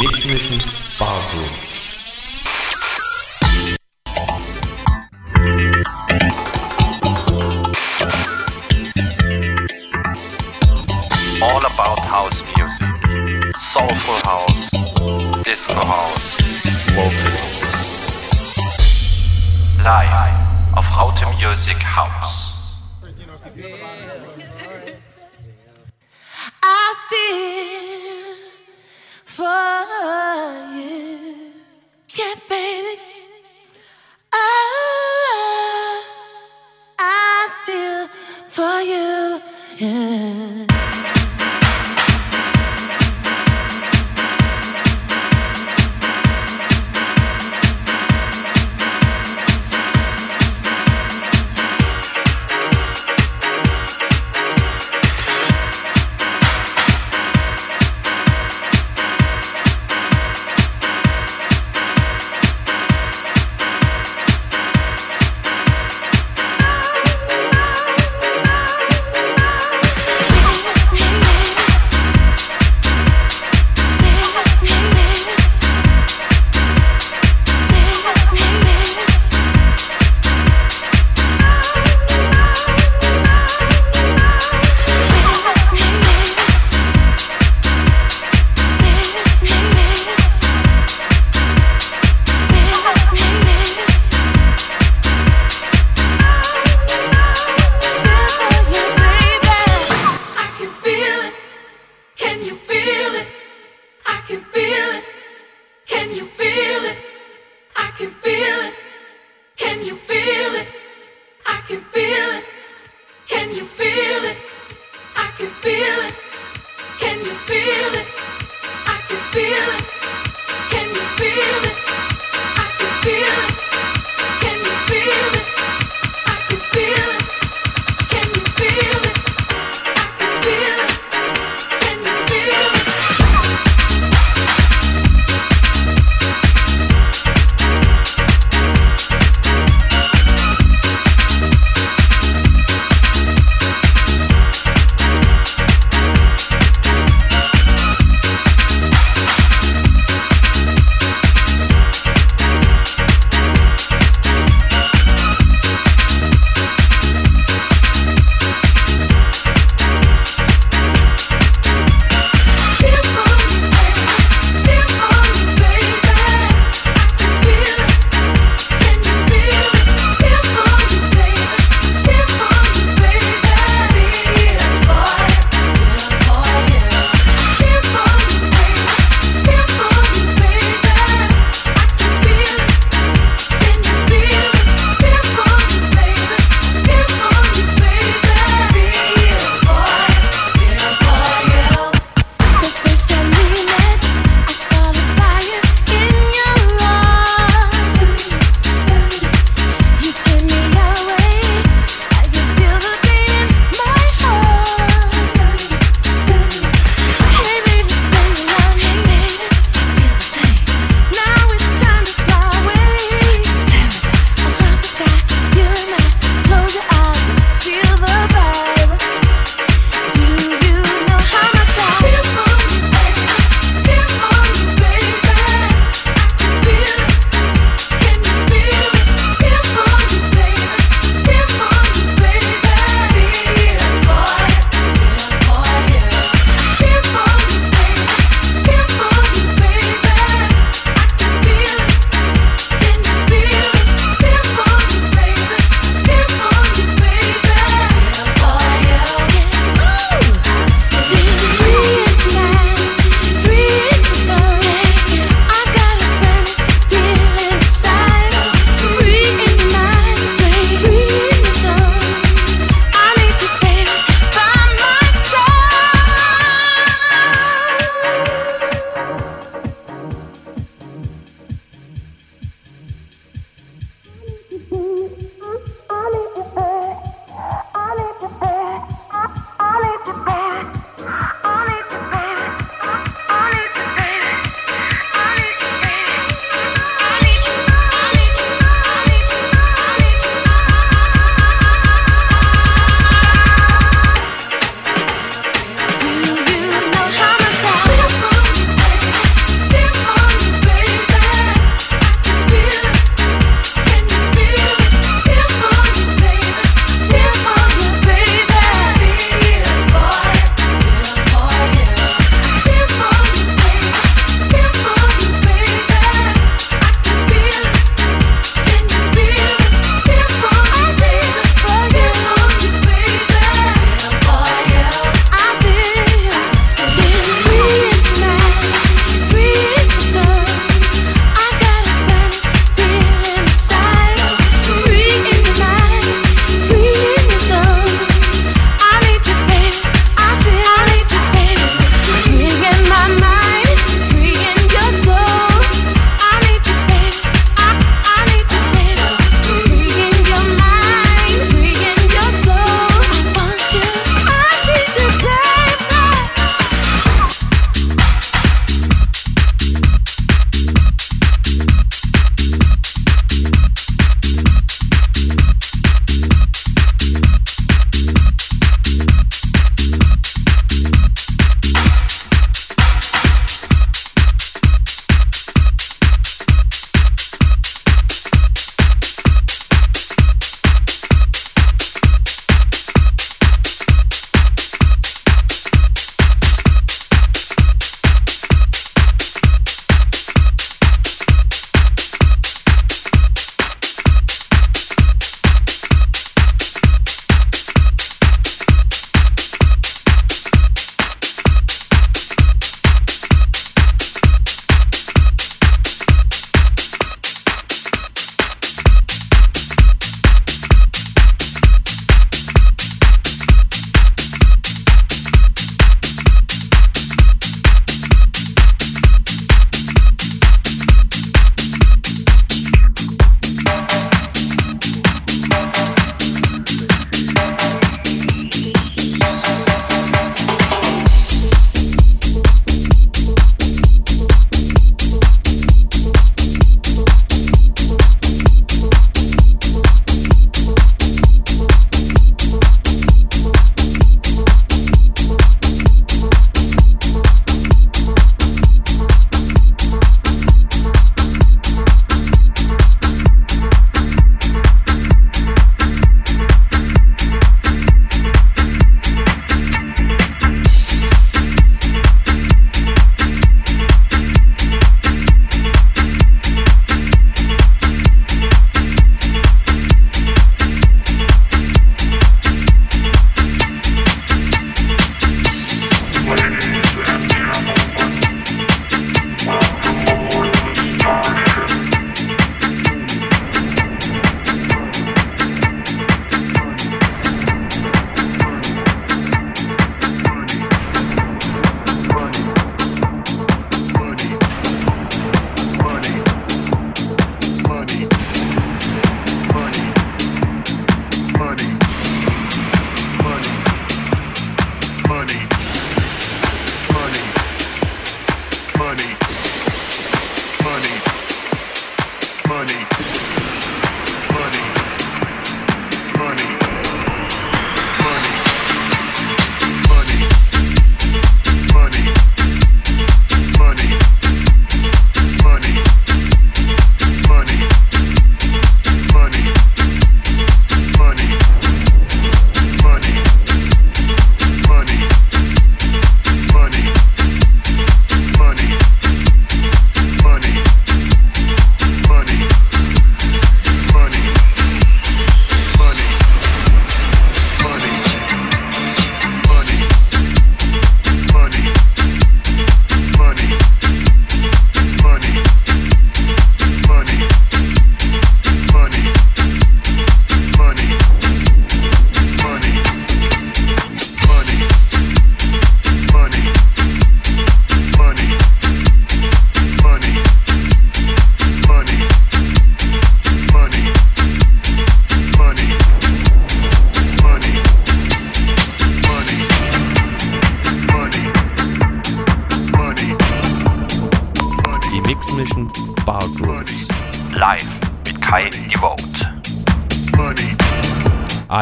Mix Mission Barroom. all about house music. Soulful house, disco house, vocal house. Live auf Raute Music House. I feel for you. Yeah, baby. Oh, I feel for you. Yeah.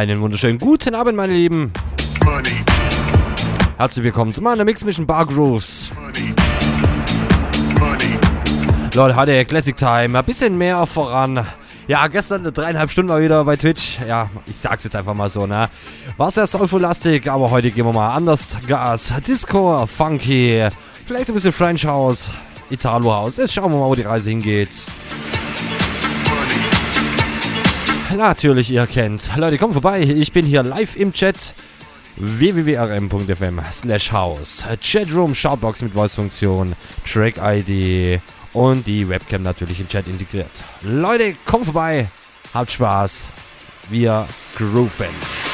Einen wunderschönen guten Abend, meine Lieben. Herzlich willkommen zu meiner Mix Mission Bar Grooves. Leute, hatte Classic Time. Ein bisschen mehr voran. Ja, gestern dreieinhalb Stunden mal wieder bei Twitch. Ja, ich sag's jetzt einfach mal so, ne? War sehr soulful-lastig, aber heute gehen wir mal anders Gas. Disco, Funky, vielleicht ein bisschen French House, Italo House. Jetzt schauen wir mal, wo die Reise hingeht. Natürlich, ihr kennt. Leute, kommt vorbei. Ich bin hier live im Chat. www.rm.fm slash house. Chatroom, Shoutbox mit Voice-Funktion, Track-ID und die Webcam natürlich im Chat integriert. Leute, kommt vorbei. Habt Spaß. Wir grooven.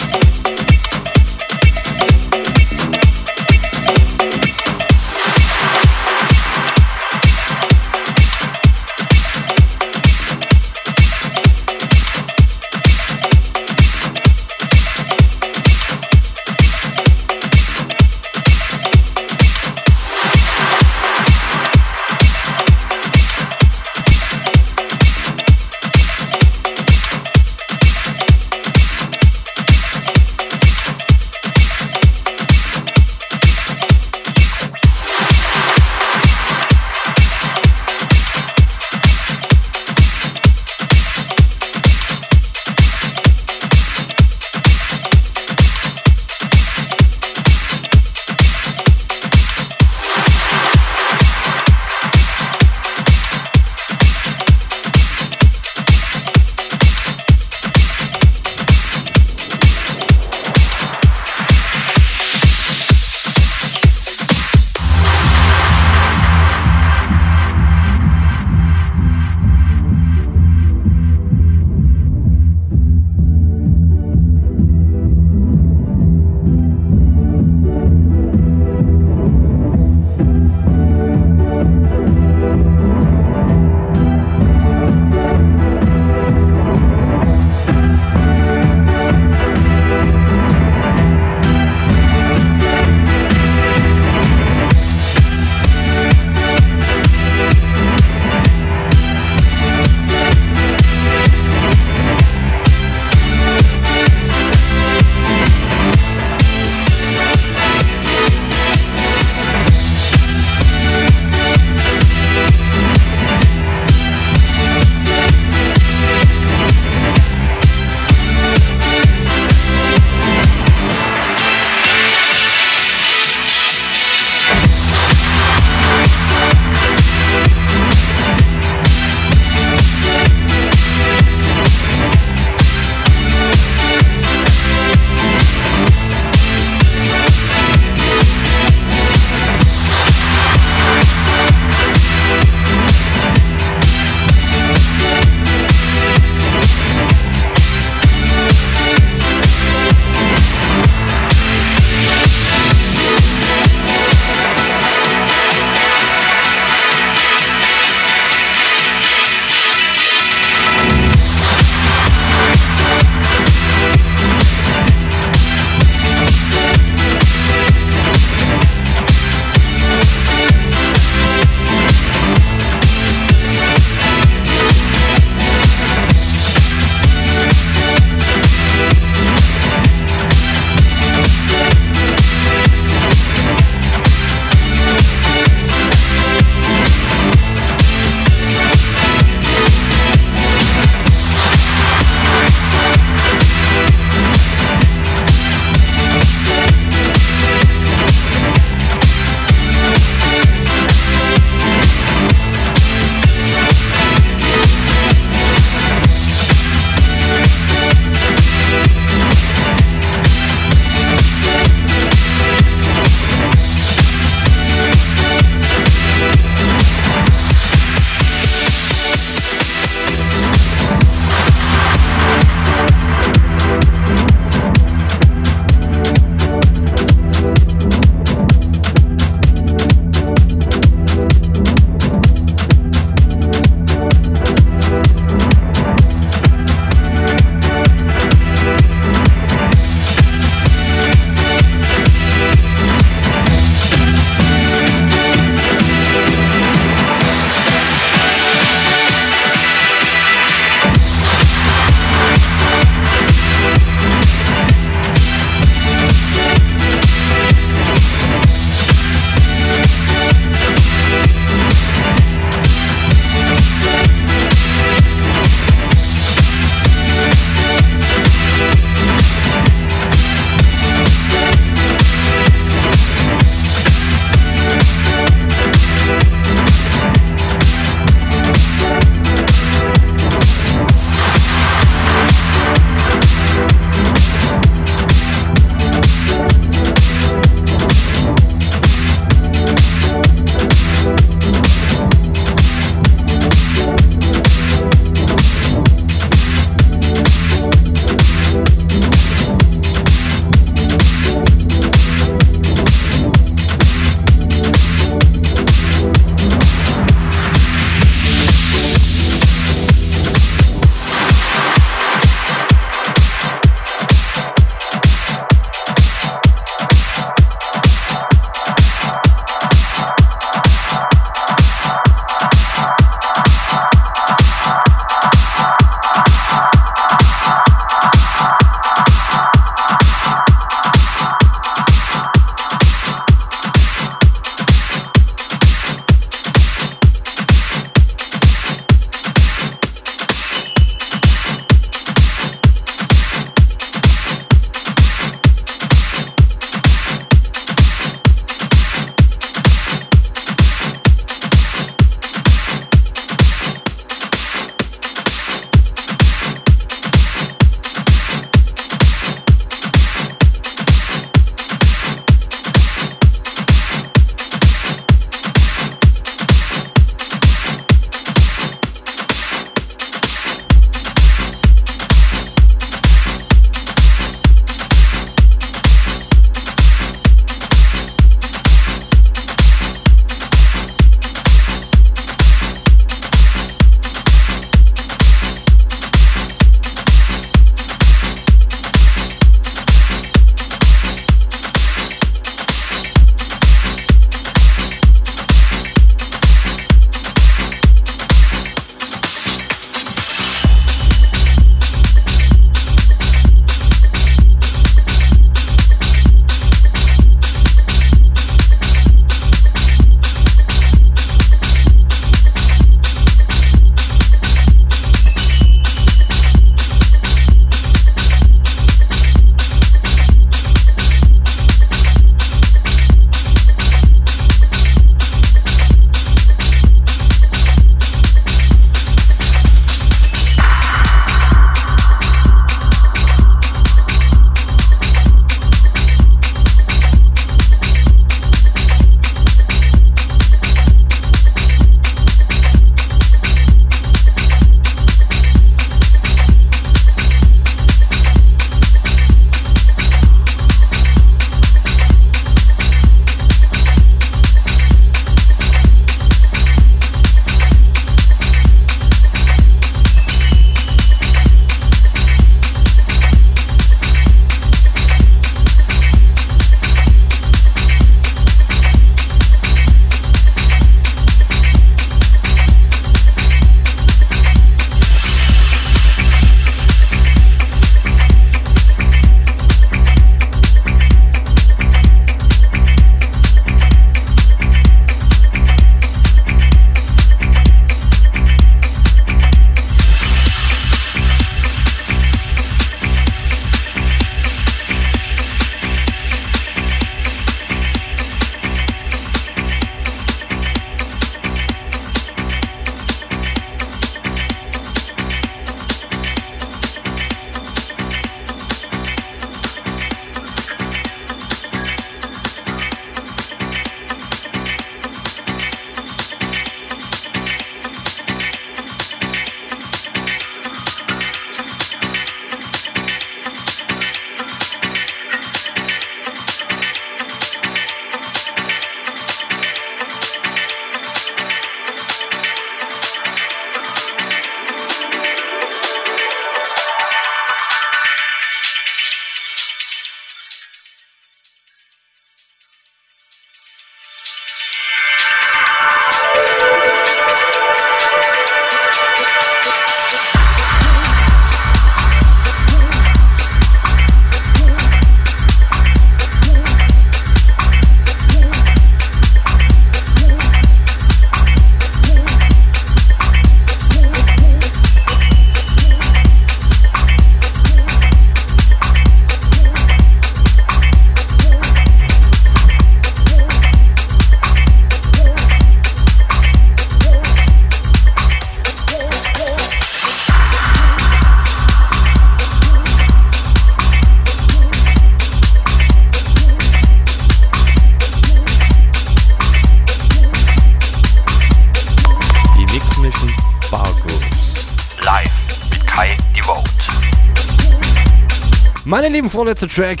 Meine lieben, vorletzter Track.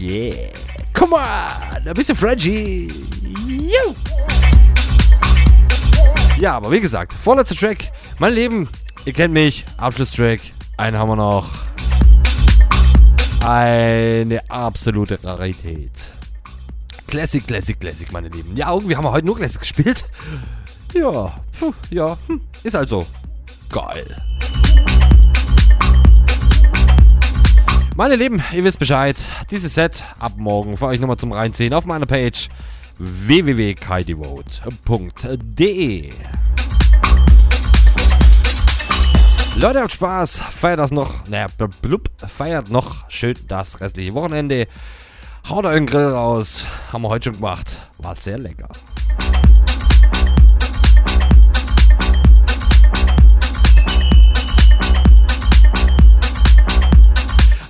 Yeah. Come on. Ein bisschen Frenchie. Yo. Ja, aber wie gesagt, vorletzter Track. Meine Lieben, ihr kennt mich. Abschlusstrack. Einen haben wir noch. Eine absolute Rarität. Classic, Classic, Classic, meine Lieben. Ja, irgendwie haben wir heute nur Classic gespielt. Ja, puh, ja, hm, ist halt so. Geil. Meine Lieben, ihr wisst Bescheid. Dieses Set ab morgen für euch nochmal zum Reinziehen auf meiner Page www.kaidevote.de. Leute, habt Spaß. Feiert das noch. Naja, blub, feiert noch schön das restliche Wochenende. Haut euren Grill raus. Haben wir heute schon gemacht. War sehr lecker.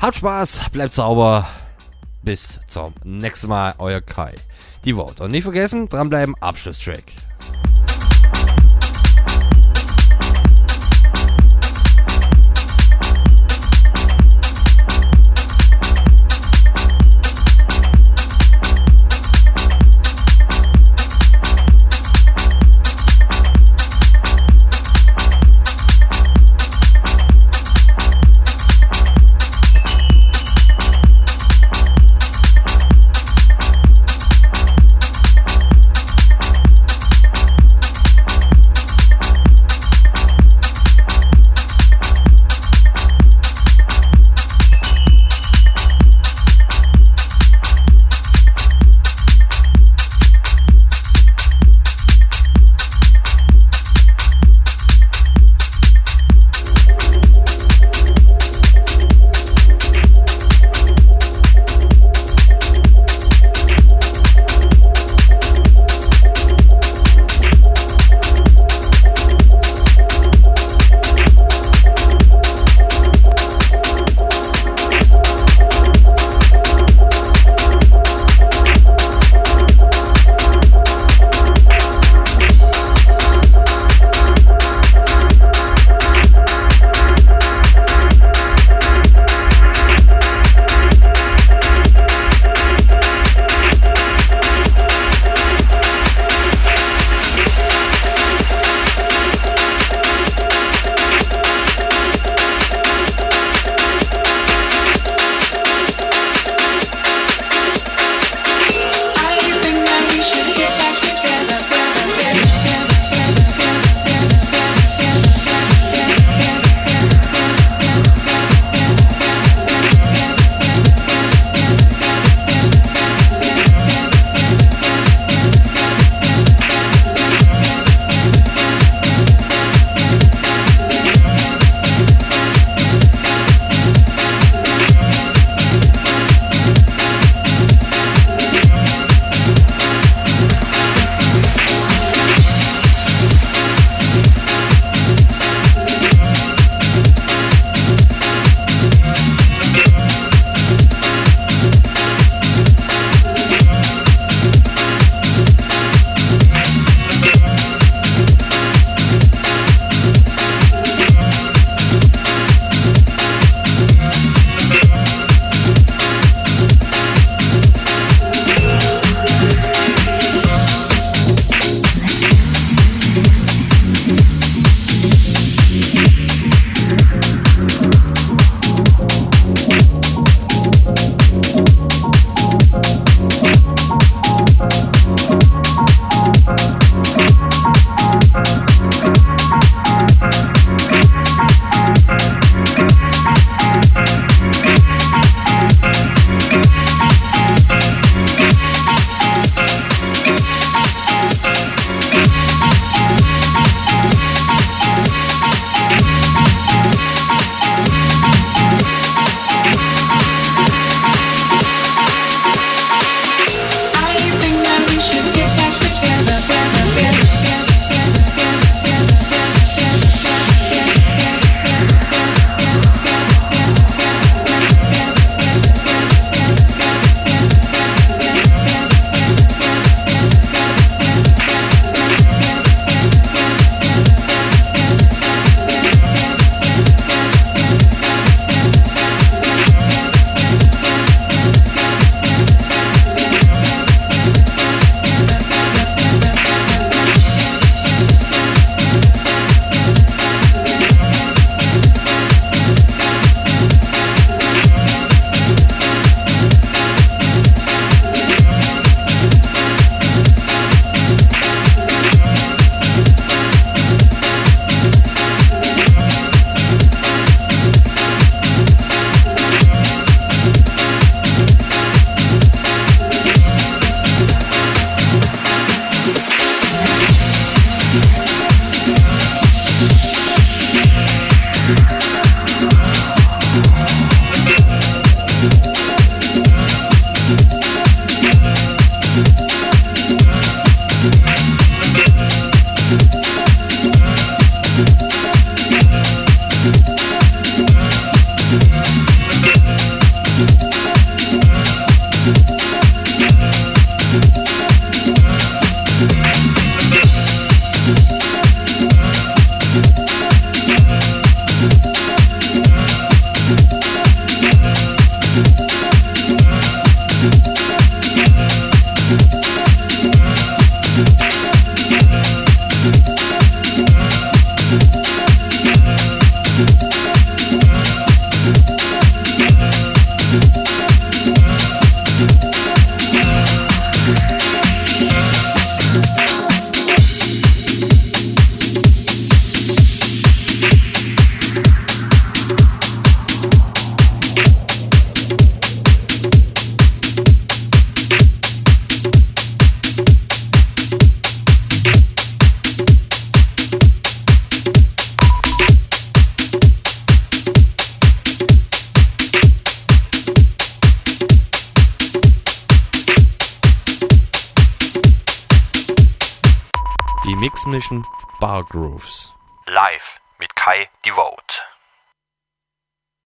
Habt Spaß, bleibt sauber. Bis zum nächsten Mal, euer Kai. Die Vote. Und nicht vergessen, dranbleiben, Abschlusstrack.